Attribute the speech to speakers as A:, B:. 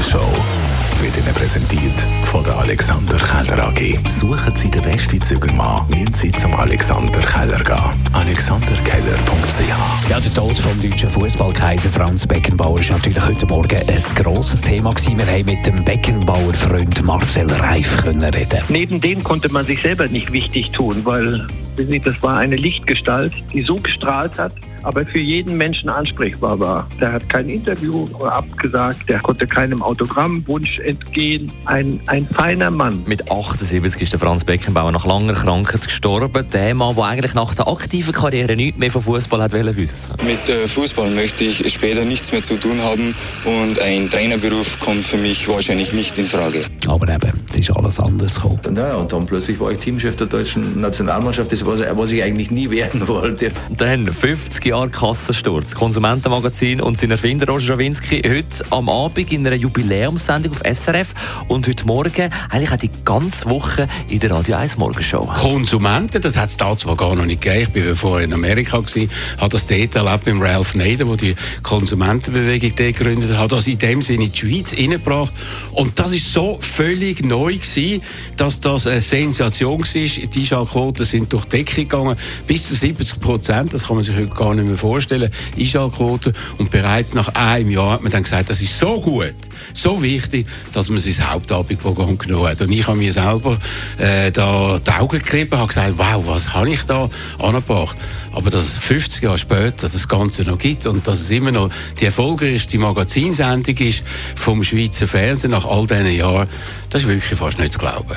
A: Morgenshow wird Ihnen präsentiert von der Alexander Keller AG. Suchen Sie den besten Zügelmann, müssen Sie zum Alexander Keller gehen. alexanderkeller.ch
B: Ja, der Tod vom deutschen Fußballkaiser Franz Beckenbauer ist natürlich heute Morgen ein grosses Thema gewesen. Wir haben mit dem Beckenbauer-Freund Marcel Reif können reden.
C: Neben dem konnte man sich selber nicht wichtig tun, weil wissen Sie, das war eine Lichtgestalt, die so gestrahlt hat, aber für jeden Menschen ansprechbar war. Der hat kein Interview abgesagt, der konnte keinem Autogrammwunsch entgehen. Ein, ein feiner Mann.
D: Mit 78 ist der Franz Beckenbauer nach langer Krankheit gestorben. Der Mann, der eigentlich nach der aktiven Karriere nichts mehr vom Fußball hat wissen
E: Mit äh, Fußball möchte ich später nichts mehr zu tun haben und ein Trainerberuf kommt für mich wahrscheinlich nicht in Frage.
B: Aber eben, es ist alles anders gekommen.
F: Naja, und dann plötzlich war ich Teamchef der deutschen Nationalmannschaft, das was, was ich eigentlich nie werden wollte.
D: Dann 50 Jahre Kassensturz, Konsumentenmagazin und sein Erfinder Roger Schawinski heute am Abend in einer Jubiläumssendung auf SRF und heute Morgen eigentlich auch die ganze Woche in der Radio 1 Morgenshow.
G: Konsumenten, das hat es da zwar gar noch nicht gegeben. Ich war vorher in Amerika, gewesen, habe das dort erlebt mit Ralph Nader, der die Konsumentenbewegung dort gegründet hat, das in dem Sinne in die Schweiz reingebracht. Und das ist so völlig neu gewesen, dass das eine Sensation war. Die Einschaltquoten sind durch die Decke gegangen, bis zu 70 Prozent, das kann man sich heute gar nicht mehr vorstellen, Einschaltquoten. Und bereits nach einem Jahr hat man dann gesagt, das ist so gut, so wichtig, dass man sein Hauptabendprogramm genommen hat. Und ich habe mir selber äh, da die Augen gerieben, habe gesagt, wow, was habe ich da angebracht? Aber dass es 50 Jahre später das Ganze noch gibt und dass es immer noch die erfolgreichste Magazinsendung ist vom Schweizer Fernsehen nach all diesen Jahren, das ist wirklich fast nicht zu glauben.